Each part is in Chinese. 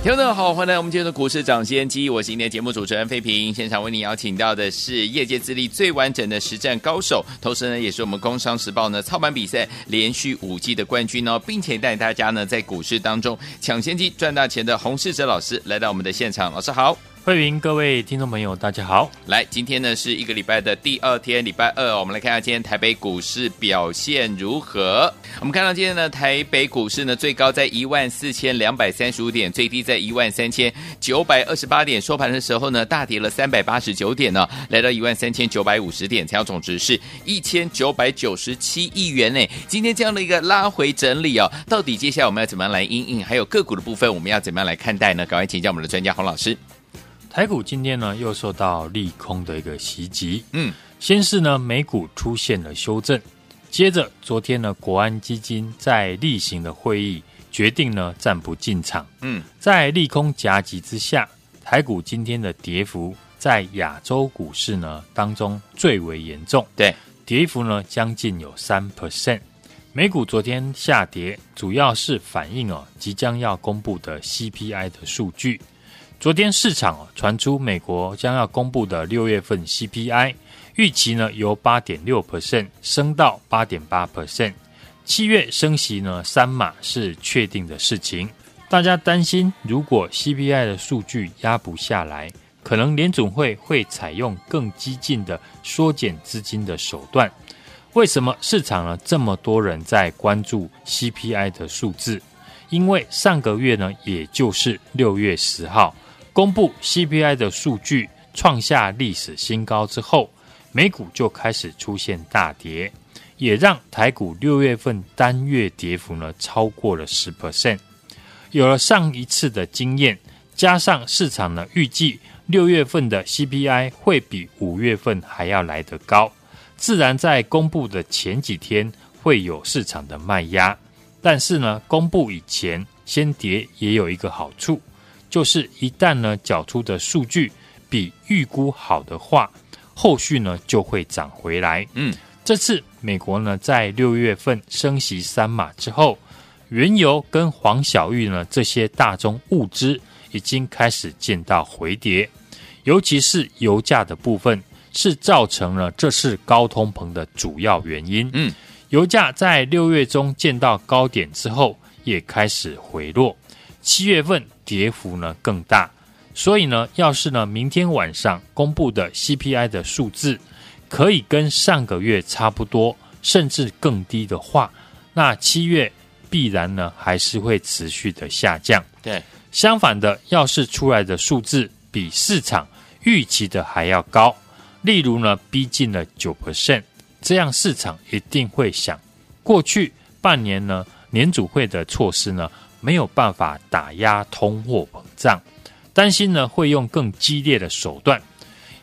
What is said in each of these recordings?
听众好，欢迎来我们今天的股市掌先机，我是今天节目主持人费平。现场为你邀请到的是业界资历最完整的实战高手，同时呢，也是我们工商时报呢操盘比赛连续五季的冠军哦，并且带大家呢在股市当中抢先机赚大钱的洪世哲老师来到我们的现场，老师好。欢迎各位听众朋友，大家好。来，今天呢是一个礼拜的第二天，礼拜二，我们来看下今天台北股市表现如何。我们看到今天呢，台北股市呢最高在一万四千两百三十五点，最低在一万三千九百二十八点，收盘的时候呢大跌了三百八十九点呢，来到一万三千九百五十点，成交总值是一千九百九十七亿元呢。今天这样的一个拉回整理哦，到底接下来我们要怎么样来应应？还有个股的部分，我们要怎么样来看待呢？赶快请教我们的专家洪老师。台股今天呢又受到利空的一个袭击，嗯，先是呢美股出现了修正，接着昨天呢国安基金在例行的会议决定呢暂不进场，嗯，在利空夹击之下，台股今天的跌幅在亚洲股市呢当中最为严重，对，跌幅呢将近有三。percent，美股昨天下跌主要是反映哦即将要公布的 CPI 的数据。昨天市场传出美国将要公布的六月份 CPI 预期呢，由八点六 percent 升到八点八 percent，七月升息呢三码是确定的事情。大家担心，如果 CPI 的数据压不下来，可能联总会会采用更激进的缩减资金的手段。为什么市场呢这么多人在关注 CPI 的数字？因为上个月呢，也就是六月十号。公布 CPI 的数据创下历史新高之后，美股就开始出现大跌，也让台股六月份单月跌幅呢超过了十 percent。有了上一次的经验，加上市场呢预计六月份的 CPI 会比五月份还要来得高，自然在公布的前几天会有市场的卖压。但是呢，公布以前先跌也有一个好处。就是一旦呢缴出的数据比预估好的话，后续呢就会涨回来。嗯，这次美国呢在六月份升息三码之后，原油跟黄小玉呢这些大宗物资已经开始见到回跌，尤其是油价的部分是造成了这次高通膨的主要原因。嗯，油价在六月中见到高点之后也开始回落。七月份跌幅呢更大，所以呢，要是呢明天晚上公布的 CPI 的数字可以跟上个月差不多，甚至更低的话，那七月必然呢还是会持续的下降。对，相反的，要是出来的数字比市场预期的还要高，例如呢逼近了九 percent，这样市场一定会想，过去半年呢年组会的措施呢。没有办法打压通货膨胀，担心呢会用更激烈的手段，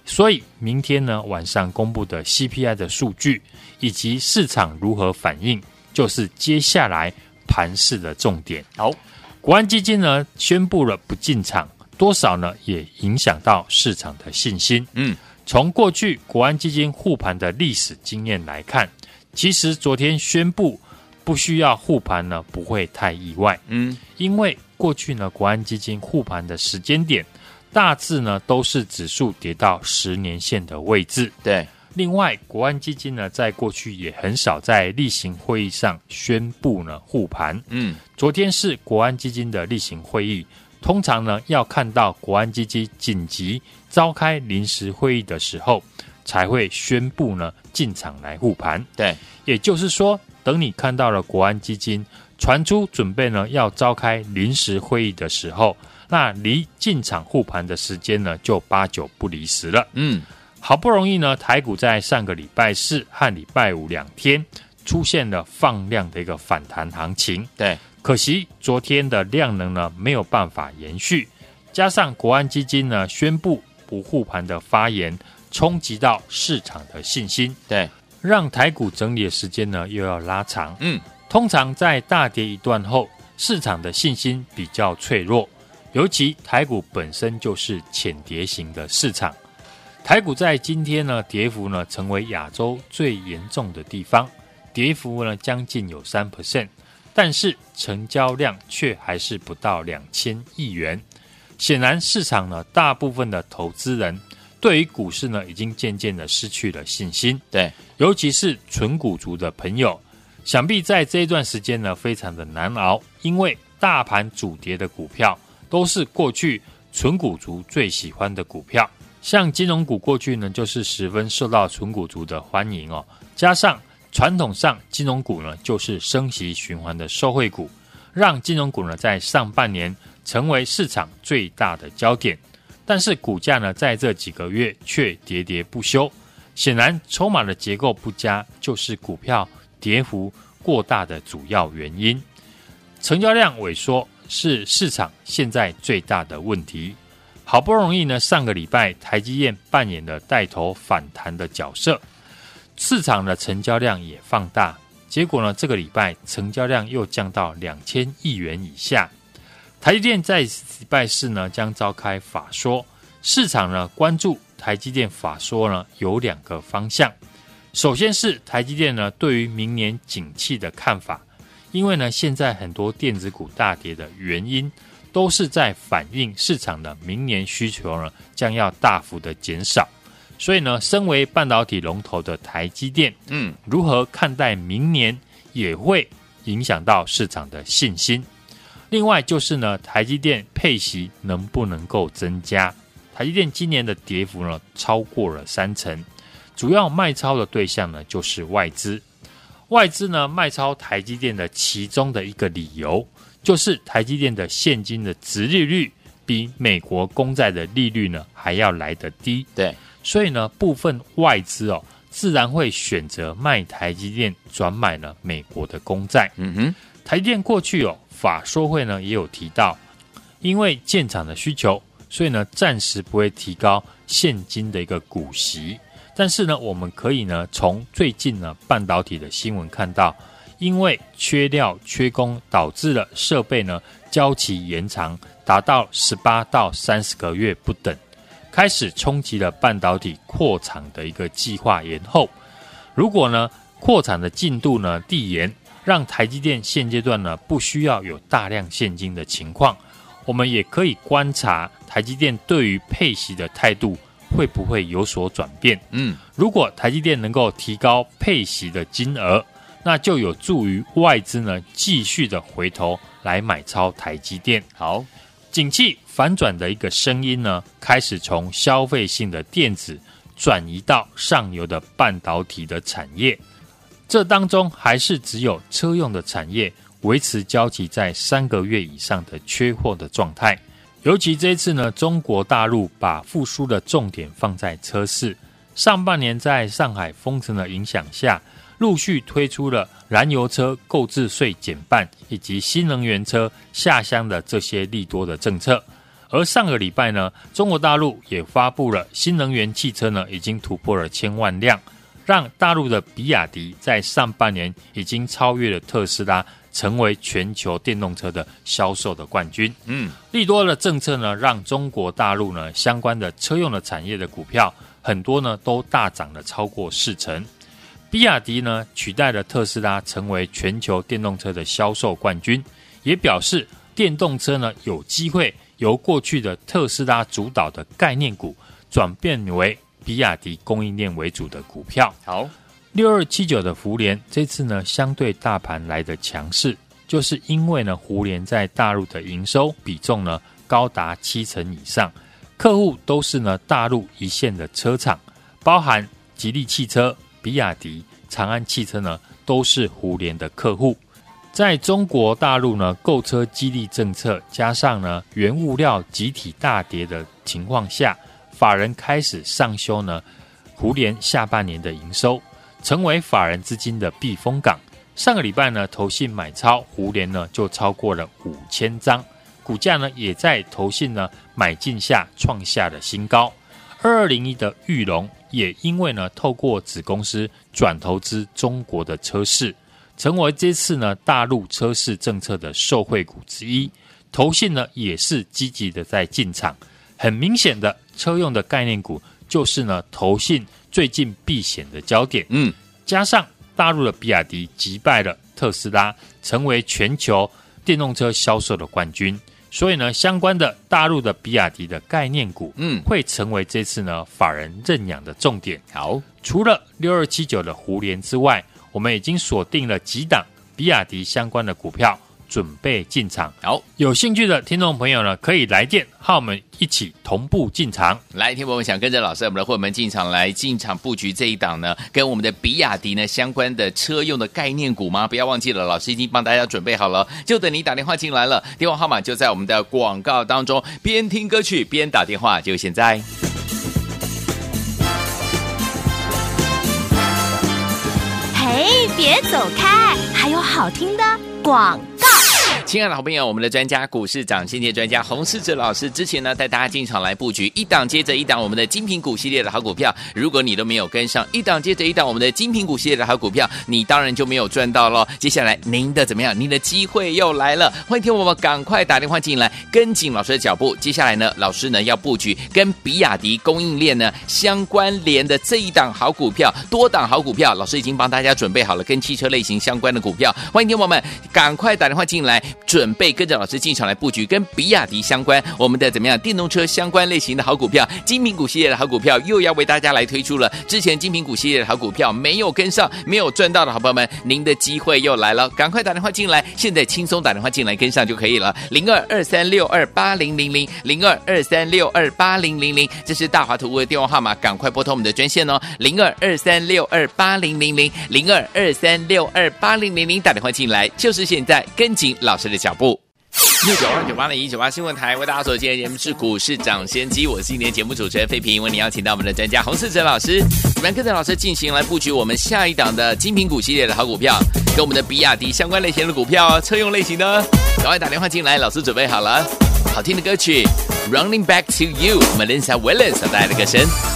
所以明天呢晚上公布的 CPI 的数据以及市场如何反应，就是接下来盘市的重点。好，国安基金呢宣布了不进场，多少呢也影响到市场的信心。嗯，从过去国安基金护盘的历史经验来看，其实昨天宣布。不需要护盘呢，不会太意外。嗯，因为过去呢，国安基金护盘的时间点，大致呢都是指数跌到十年线的位置。对，另外，国安基金呢，在过去也很少在例行会议上宣布呢护盘。嗯，昨天是国安基金的例行会议，通常呢要看到国安基金紧急召开临时会议的时候，才会宣布呢进场来护盘。对，也就是说。等你看到了国安基金传出准备呢要召开临时会议的时候，那离进场护盘的时间呢就八九不离十了。嗯，好不容易呢台股在上个礼拜四和礼拜五两天出现了放量的一个反弹行情，对，可惜昨天的量能呢没有办法延续，加上国安基金呢宣布不护盘的发言，冲击到市场的信心，对。让台股整理的时间呢又要拉长。嗯，通常在大跌一段后，市场的信心比较脆弱，尤其台股本身就是浅跌型的市场。台股在今天呢，跌幅呢成为亚洲最严重的地方，跌幅呢将近有三 percent，但是成交量却还是不到两千亿元。显然，市场呢大部分的投资人对于股市呢已经渐渐的失去了信心。对，尤其是纯股族的朋友，想必在这一段时间呢非常的难熬，因为大盘主跌的股票都是过去纯股族最喜欢的股票，像金融股过去呢就是十分受到纯股族的欢迎哦，加上传统上金融股呢就是升息循环的受惠股，让金融股呢在上半年。成为市场最大的焦点，但是股价呢，在这几个月却跌跌不休。显然，筹码的结构不佳就是股票跌幅过大的主要原因。成交量萎缩是市场现在最大的问题。好不容易呢，上个礼拜台积电扮演了带头反弹的角色，市场的成交量也放大。结果呢，这个礼拜成交量又降到两千亿元以下。台积电在礼拜四呢将召开法说，市场呢关注台积电法说呢有两个方向，首先是台积电呢对于明年景气的看法，因为呢现在很多电子股大跌的原因，都是在反映市场的明年需求呢将要大幅的减少，所以呢身为半导体龙头的台积电，嗯，如何看待明年也会影响到市场的信心。另外就是呢，台积电配息能不能够增加？台积电今年的跌幅呢超过了三成，主要卖超的对象呢就是外资。外资呢卖超台积电的其中的一个理由，就是台积电的现金的殖利率比美国公债的利率呢还要来得低。对，所以呢部分外资哦自然会选择卖台积电，转买了美国的公债。嗯哼，台积电过去哦。法说会呢也有提到，因为建厂的需求，所以呢暂时不会提高现金的一个股息。但是呢，我们可以呢从最近呢半导体的新闻看到，因为缺料缺工导致了设备呢交期延长，达到十八到三十个月不等，开始冲击了半导体扩产的一个计划延后。如果呢扩产的进度呢递延，让台积电现阶段呢不需要有大量现金的情况，我们也可以观察台积电对于配息的态度会不会有所转变。嗯，如果台积电能够提高配息的金额，那就有助于外资呢继续的回头来买超台积电。好，景气反转的一个声音呢，开始从消费性的电子转移到上游的半导体的产业。这当中还是只有车用的产业维持交期在三个月以上的缺货的状态。尤其这次呢，中国大陆把复苏的重点放在车市。上半年在上海封城的影响下，陆续推出了燃油车购置税减半以及新能源车下乡的这些利多的政策。而上个礼拜呢，中国大陆也发布了新能源汽车呢，已经突破了千万辆。让大陆的比亚迪在上半年已经超越了特斯拉，成为全球电动车的销售的冠军。嗯，利多的政策呢，让中国大陆呢相关的车用的产业的股票很多呢都大涨了超过四成。比亚迪呢取代了特斯拉，成为全球电动车的销售冠军，也表示电动车呢有机会由过去的特斯拉主导的概念股转变为。比亚迪供应链为主的股票，好，六二七九的福联这次呢，相对大盘来的强势，就是因为呢，福联在大陆的营收比重呢高达七成以上，客户都是呢大陆一线的车厂，包含吉利汽车、比亚迪、长安汽车呢，都是福联的客户。在中国大陆呢，购车激励政策加上呢原物料集体大跌的情况下。法人开始上修呢，胡联下半年的营收，成为法人资金的避风港。上个礼拜呢，投信买超胡联呢就超过了五千张，股价呢也在投信呢买进下创下了新高。二二零一的裕隆也因为呢，透过子公司转投资中国的车市，成为这次呢大陆车市政策的受惠股之一。投信呢也是积极的在进场，很明显的车用的概念股就是呢投信最近避险的焦点。嗯，加上大陆的比亚迪击败了特斯拉，成为全球电动车销售的冠军。所以呢，相关的大陆的比亚迪的概念股，嗯，会成为这次呢法人认养的重点。好，除了六二七九的胡连之外，我们已经锁定了几档比亚迪相关的股票。准备进场，好，有兴趣的听众朋友呢，可以来电，和我们一起同步进场。来，听众们想跟着老师，我们的伙伴们进场来进场布局这一档呢，跟我们的比亚迪呢相关的车用的概念股吗？不要忘记了，老师已经帮大家准备好了，就等你打电话进来了。电话号码就在我们的广告当中，边听歌曲边打电话，就现在。嘿，别走开，还有好听的广告。亲爱的好朋友，我们的专家股市涨先机专家洪世哲老师之前呢带大家进场来布局一档接着一档我们的精品股系列的好股票，如果你都没有跟上一档接着一档我们的精品股系列的好股票，你当然就没有赚到喽。接下来您的怎么样？您的机会又来了，欢迎听我们赶快打电话进来，跟紧老师的脚步。接下来呢，老师呢要布局跟比亚迪供应链呢相关联的这一档好股票，多档好股票，老师已经帮大家准备好了跟汽车类型相关的股票，欢迎听我们赶快打电话进来。准备跟着老师进场来布局跟比亚迪相关，我们的怎么样电动车相关类型的好股票，精品股系列的好股票又要为大家来推出了。之前精品股系列的好股票没有跟上、没有赚到的好朋友们，您的机会又来了，赶快打电话进来，现在轻松打电话进来跟上就可以了。零二二三六二八零零零零二二三六二八零零零，这是大华图的电话号码，赶快拨通我们的专线哦，零二二三六二八零零零零二二三六二八零零零，打电话进来就是现在，跟紧老师的脚步。六九二九八零一九八新闻台为大家所见的节目是股市涨先机，我是今天节目主持人费平，为您邀请到我们的专家洪世哲老师，我们跟着老师进行来布局我们下一档的精品股系列的好股票，跟我们的比亚迪相关类型的股票，车用类型的，赶快打电话进来，老师准备好了，好听的歌曲《Running Back to You》，Melissa Willis 所带来的歌声。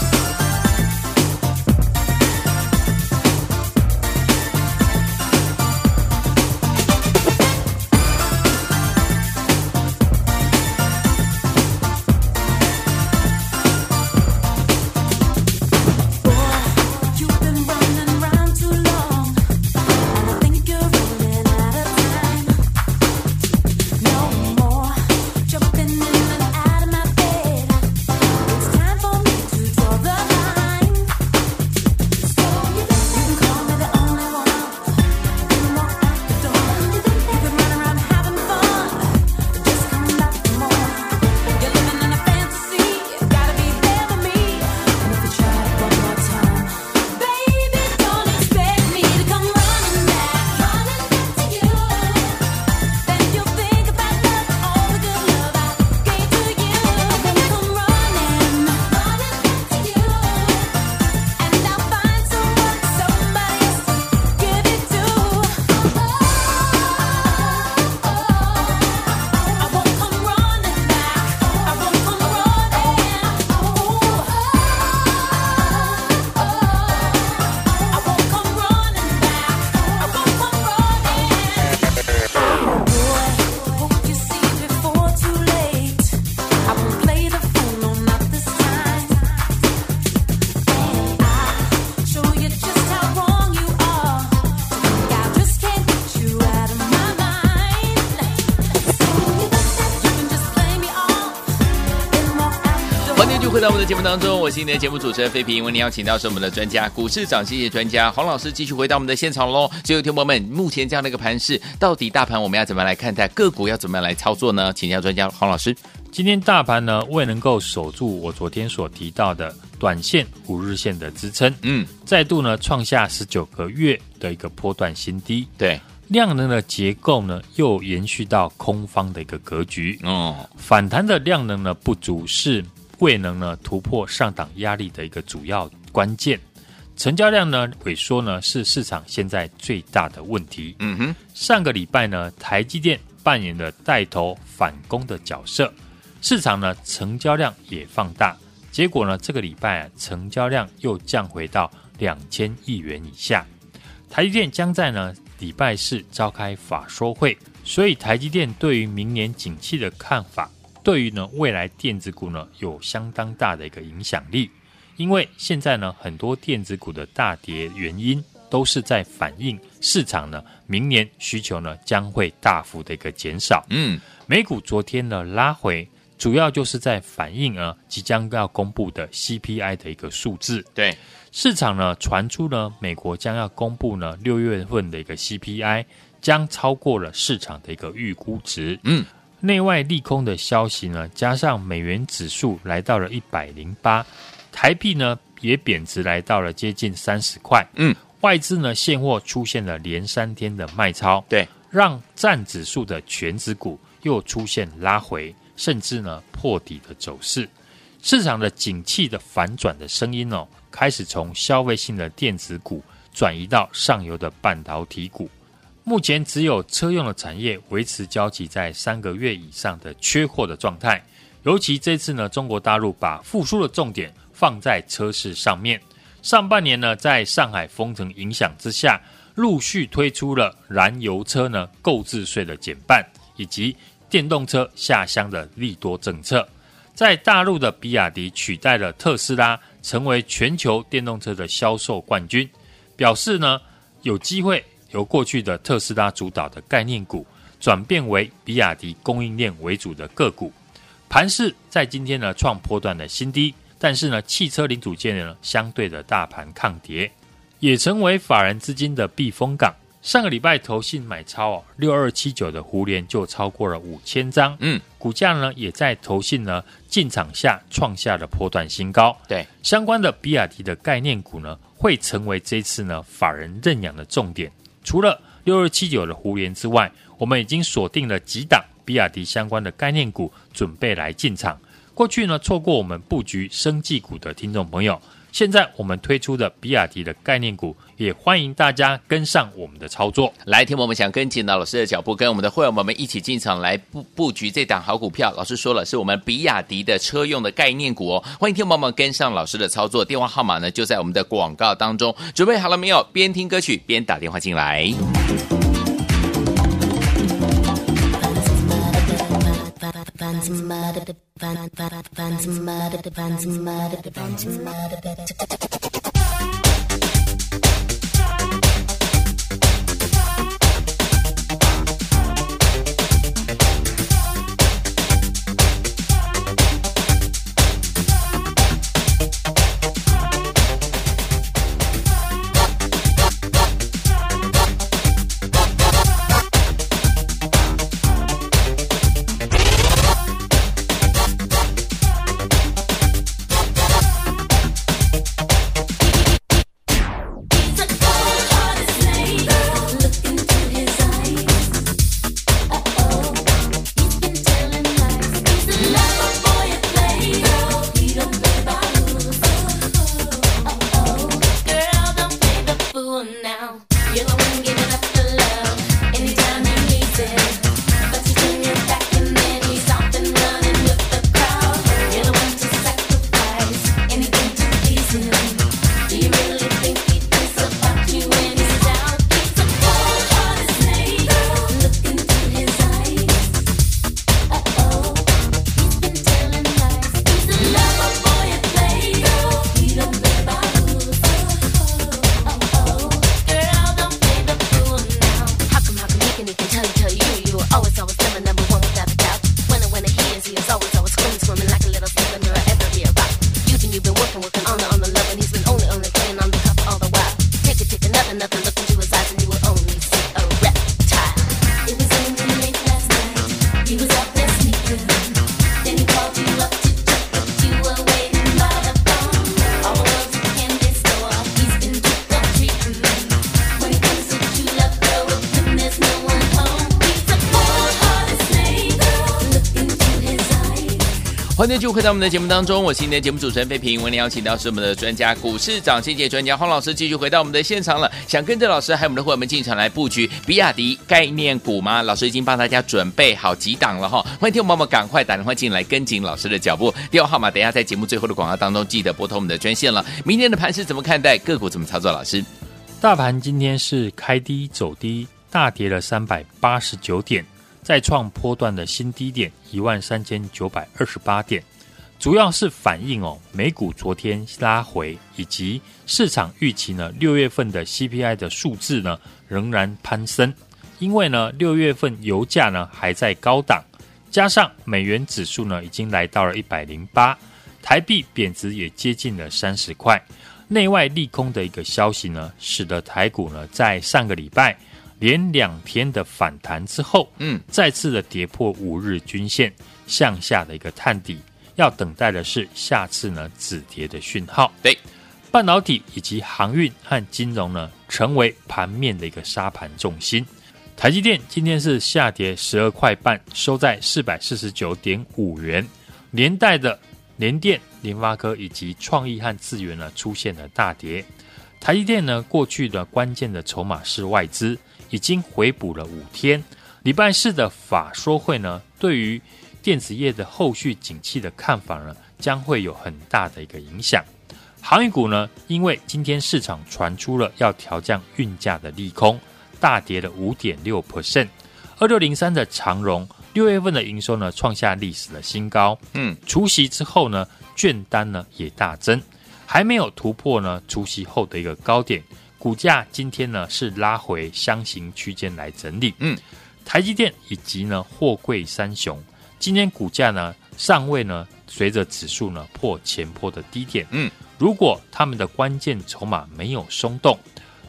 当中，我是今天的节目主持人费平。为您邀请到是我们的专家，股市涨跌专家黄老师，继续回到我们的现场喽。所有听友们，目前这样的一个盘势，到底大盘我们要怎么来看待？个股要怎么样来操作呢？请教专家黄老师。今天大盘呢，未能够守住我昨天所提到的短线五日线的支撑，嗯，再度呢创下十九个月的一个波段新低。对，量能的结构呢又延续到空方的一个格局。哦，反弹的量能呢不足是。未能呢突破上档压力的一个主要关键，成交量呢萎缩呢是市场现在最大的问题。嗯哼，上个礼拜呢台积电扮演了带头反攻的角色，市场呢成交量也放大，结果呢，这个礼拜啊，成交量又降回到两千亿元以下。台积电将在呢礼拜四召开法说会，所以台积电对于明年景气的看法，对于呢未来电子股呢有相当大的一个影响力。因为现在呢很多电子股的大跌原因，都是在反映市场呢明年需求呢将会大幅的一个减少。嗯，美股昨天呢拉回，主要就是在反映啊即将要公布的 CPI 的一个数字。对，市场呢传出呢美国将要公布呢六月份的一个 CPI，将超过了市场的一个预估值。嗯，内外利空的消息呢，加上美元指数来到了一百零八。台币呢也贬值来到了接近三十块，嗯，外资呢现货出现了连三天的卖超，对，让占指数的权值股又出现拉回，甚至呢破底的走势。市场的景气的反转的声音哦，开始从消费性的电子股转移到上游的半导体股。目前只有车用的产业维持交集在三个月以上的缺货的状态，尤其这次呢，中国大陆把复苏的重点。放在车市上面，上半年呢，在上海封城影响之下，陆续推出了燃油车呢购置税的减半，以及电动车下乡的利多政策。在大陆的比亚迪取代了特斯拉，成为全球电动车的销售冠军，表示呢有机会由过去的特斯拉主导的概念股，转变为比亚迪供应链为主的个股。盘势在今天呢创波段的新低。但是呢，汽车零组件呢，相对的大盘抗跌，也成为法人资金的避风港。上个礼拜投信买超哦，六二七九的胡联就超过了五千张，嗯，股价呢也在投信呢进场下创下了波段新高。对，相关的比亚迪的概念股呢，会成为这次呢法人认养的重点。除了六二七九的胡连之外，我们已经锁定了几档比亚迪相关的概念股，准备来进场。过去呢，错过我们布局生技股的听众朋友，现在我们推出的比亚迪的概念股，也欢迎大家跟上我们的操作。来，听我们想跟紧到老师的脚步，跟我们的会员们们一起进场来布布局这档好股票。老师说了，是我们比亚迪的车用的概念股哦。欢迎听我们们跟上老师的操作，电话号码呢就在我们的广告当中。准备好了没有？边听歌曲边打电话进来。Vans murder, Vans murder, Vans murder, Vans murder, Vans murder, 欢迎继续回到我们的节目当中，我是今天的节目主持人费平。为您邀请到是我们的专家股市涨跌专家黄老师，继续回到我们的现场了。想跟着老师还有我们的伙伴们进场来布局比亚迪概念股吗？老师已经帮大家准备好几档了哈。欢迎听众朋友们赶快打电话进来跟紧老师的脚步。电话号码等一下在节目最后的广告当中记得拨通我们的专线了。明天的盘是怎么看待？个股怎么操作？老师，大盘今天是开低走低，大跌了三百八十九点。再创波段的新低点一万三千九百二十八点，主要是反映哦，美股昨天拉回，以及市场预期呢六月份的 CPI 的数字呢仍然攀升，因为呢六月份油价呢还在高档，加上美元指数呢已经来到了一百零八，台币贬值也接近了三十块，内外利空的一个消息呢，使得台股呢在上个礼拜。连两天的反弹之后，嗯，再次的跌破五日均线，向下的一个探底，要等待的是下次呢止跌的讯号。对，半导体以及航运和金融呢，成为盘面的一个沙盘重心。台积电今天是下跌十二块半，收在四百四十九点五元，连带的联电、联发科以及创意和智源呢出现了大跌。台积电呢，过去的关键的筹码是外资。已经回补了五天，礼拜四的法说会呢，对于电子业的后续景气的看法呢，将会有很大的一个影响。航运股呢，因为今天市场传出了要调降运价的利空，大跌了五点六 percent。二六零三的长荣六月份的营收呢，创下历史的新高。嗯，除息之后呢，券单呢也大增，还没有突破呢除息后的一个高点。股价今天呢是拉回箱型区间来整理，嗯，台积电以及呢货柜三雄今天股价呢尚未呢随着指数呢破前坡的低点，嗯，如果他们的关键筹码没有松动，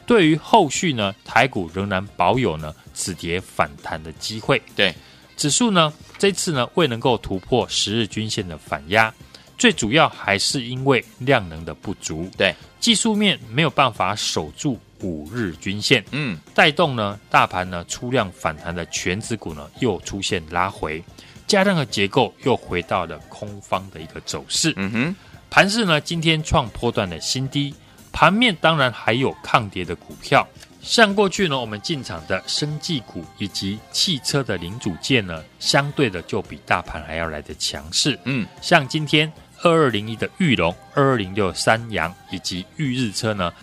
对于后续呢台股仍然保有呢止跌反弹的机会，对，指数呢这次呢未能够突破十日均线的反压。最主要还是因为量能的不足，对技术面没有办法守住五日均线，嗯，带动呢大盘呢出量反弹的全指股呢又出现拉回，加量的结构又回到了空方的一个走势，嗯哼，盘势呢今天创波段的新低，盘面当然还有抗跌的股票。像过去呢，我们进场的生技股以及汽车的零组件呢，相对的就比大盘还要来得强势。嗯，像今天二二零一的裕隆、二二零六三阳以及裕日车呢，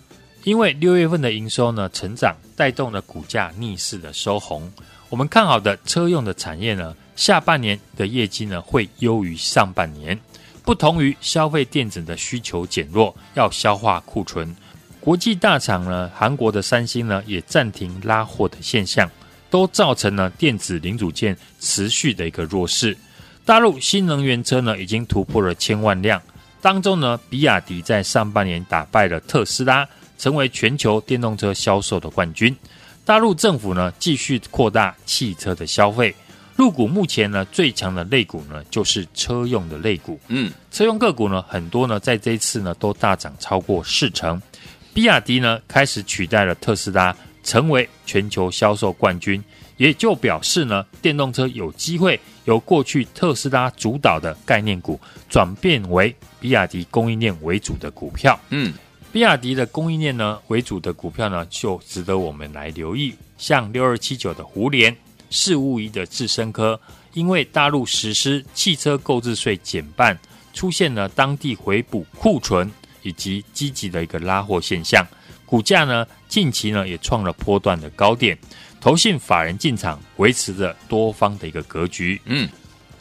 因为六月份的营收呢成长，带动了股价逆势的收红。我们看好的车用的产业呢，下半年的业绩呢会优于上半年，不同于消费电子的需求减弱，要消化库存。国际大厂呢，韩国的三星呢也暂停拉货的现象，都造成了电子零组件持续的一个弱势。大陆新能源车呢已经突破了千万辆，当中呢，比亚迪在上半年打败了特斯拉，成为全球电动车销售的冠军。大陆政府呢继续扩大汽车的消费，入股目前呢最强的类股呢就是车用的类股。嗯，车用个股呢很多呢在这一次呢都大涨超过四成。比亚迪呢开始取代了特斯拉，成为全球销售冠军，也就表示呢，电动车有机会由过去特斯拉主导的概念股，转变为比亚迪供应链为主的股票。嗯，比亚迪的供应链呢为主的股票呢，就值得我们来留意，像六二七九的胡连，四五一的智深科，因为大陆实施汽车购置税减半，出现了当地回补库存。以及积极的一个拉货现象，股价呢近期呢也创了波段的高点，投信法人进场维持着多方的一个格局。嗯，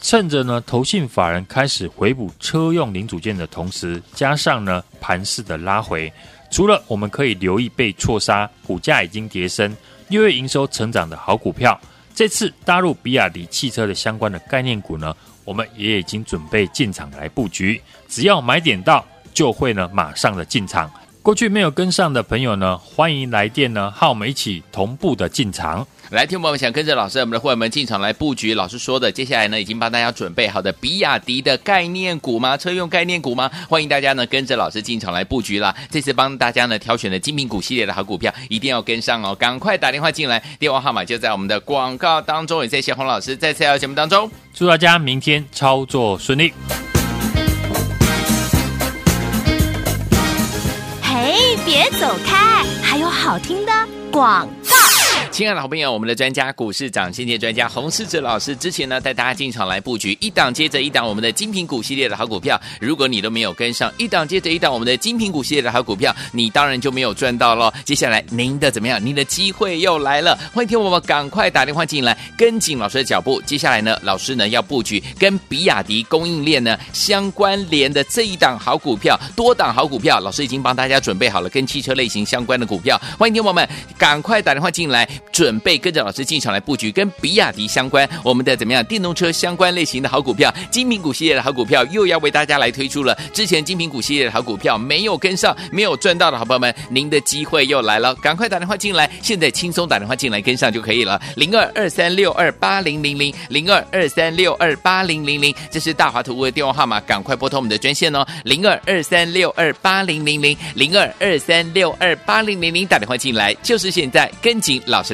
趁着呢投信法人开始回补车用零组件的同时，加上呢盘势的拉回，除了我们可以留意被错杀，股价已经跌升，六月营收成长的好股票，这次大陆比亚迪汽车的相关的概念股呢，我们也已经准备进场来布局，只要买点到。就会呢，马上的进场。过去没有跟上的朋友呢，欢迎来电呢，和我们一起同步的进场。来，听我们想跟着老师，我们的会员们进场来布局。老师说的，接下来呢，已经帮大家准备好的比亚迪的概念股吗？车用概念股吗？欢迎大家呢，跟着老师进场来布局啦。这次帮大家呢，挑选的精品股系列的好股票，一定要跟上哦。赶快打电话进来，电话号码就在我们的广告当中。也谢谢洪老师在次来到节目当中，祝大家明天操作顺利。别走开，还有好听的广。亲爱的好朋友，我们的专家股市涨先见专家洪世哲老师之前呢带大家进场来布局一档接着一档我们的精品股系列的好股票，如果你都没有跟上一档接着一档我们的精品股系列的好股票，你当然就没有赚到喽。接下来您的怎么样？您的机会又来了，欢迎听我们赶快打电话进来，跟紧老师的脚步。接下来呢，老师呢要布局跟比亚迪供应链呢相关联的这一档好股票，多档好股票，老师已经帮大家准备好了跟汽车类型相关的股票，欢迎听我们赶快打电话进来。准备跟着老师进场来布局跟比亚迪相关，我们的怎么样电动车相关类型的好股票，精品股系列的好股票又要为大家来推出了。之前精品股系列的好股票没有跟上，没有赚到的好朋友们，您的机会又来了，赶快打电话进来，现在轻松打电话进来跟上就可以了。零二二三六二八零零零零二二三六二八零零零，这是大华图的电话号码，赶快拨通我们的专线哦，零二二三六二八零零零零二二三六二八零零零，打电话进来就是现在，跟紧老师